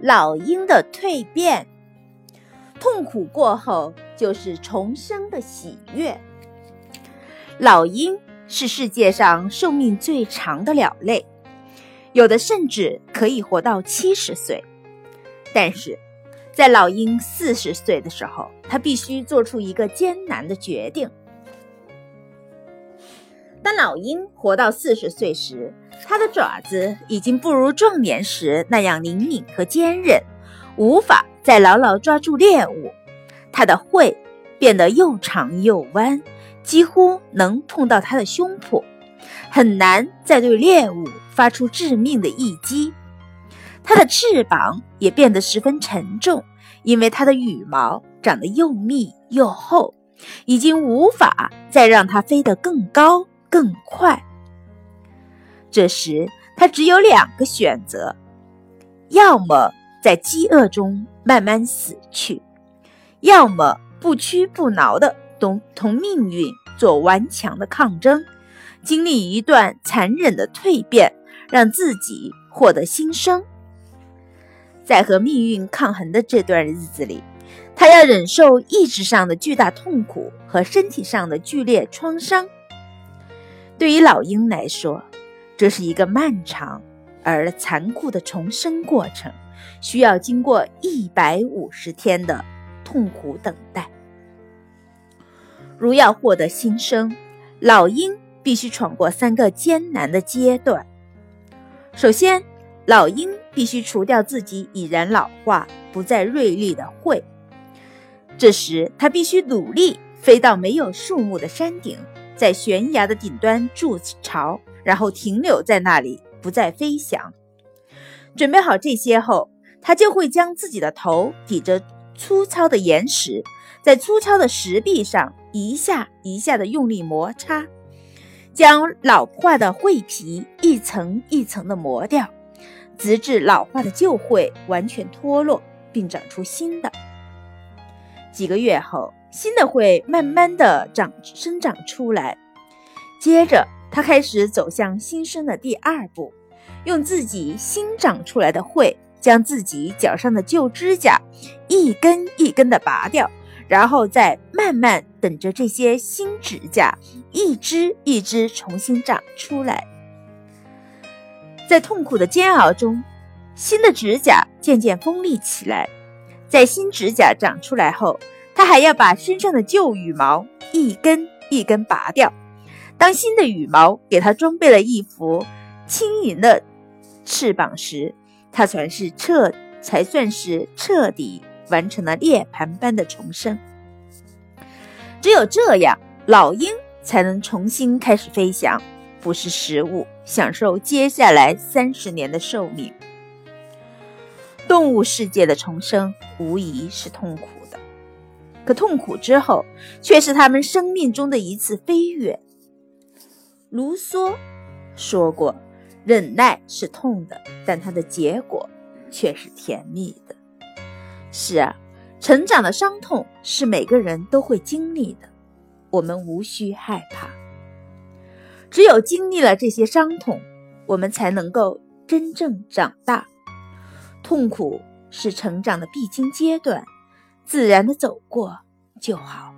老鹰的蜕变。痛苦过后就是重生的喜悦。老鹰是世界上寿命最长的鸟类，有的甚至可以活到七十岁。但是，在老鹰四十岁的时候，它必须做出一个艰难的决定。当老鹰活到四十岁时，它的爪子已经不如壮年时那样灵敏和坚韧，无法再牢牢抓住猎物。它的喙变得又长又弯，几乎能碰到它的胸脯，很难再对猎物发出致命的一击。它的翅膀也变得十分沉重，因为它的羽毛长得又密又厚，已经无法再让它飞得更高。更快。这时，他只有两个选择：要么在饥饿中慢慢死去，要么不屈不挠地同同命运做顽强的抗争，经历一段残忍的蜕变，让自己获得新生。在和命运抗衡的这段日子里，他要忍受意志上的巨大痛苦和身体上的剧烈创伤。对于老鹰来说，这是一个漫长而残酷的重生过程，需要经过一百五十天的痛苦等待。如要获得新生，老鹰必须闯过三个艰难的阶段。首先，老鹰必须除掉自己已然老化、不再锐利的喙，这时它必须努力飞到没有树木的山顶。在悬崖的顶端筑巢，然后停留在那里，不再飞翔。准备好这些后，他就会将自己的头抵着粗糙的岩石，在粗糙的石壁上一下一下的用力摩擦，将老化的喙皮一层一层的磨掉，直至老化的旧喙完全脱落，并长出新的。几个月后。新的会慢慢的长生长出来，接着他开始走向新生的第二步，用自己新长出来的喙将自己脚上的旧指甲一根一根的拔掉，然后再慢慢等着这些新指甲一只一只重新长出来。在痛苦的煎熬中，新的指甲渐渐锋利起来，在新指甲长出来后。他还要把身上的旧羽毛一根一根拔掉。当新的羽毛给他装备了一副轻盈的翅膀时，他算是彻才算是彻底完成了涅槃般的重生。只有这样，老鹰才能重新开始飞翔，捕食食物，享受接下来三十年的寿命。动物世界的重生无疑是痛苦的。可痛苦之后，却是他们生命中的一次飞跃。卢梭说过：“忍耐是痛的，但它的结果却是甜蜜的。”是啊，成长的伤痛是每个人都会经历的，我们无需害怕。只有经历了这些伤痛，我们才能够真正长大。痛苦是成长的必经阶段。自然的走过就好。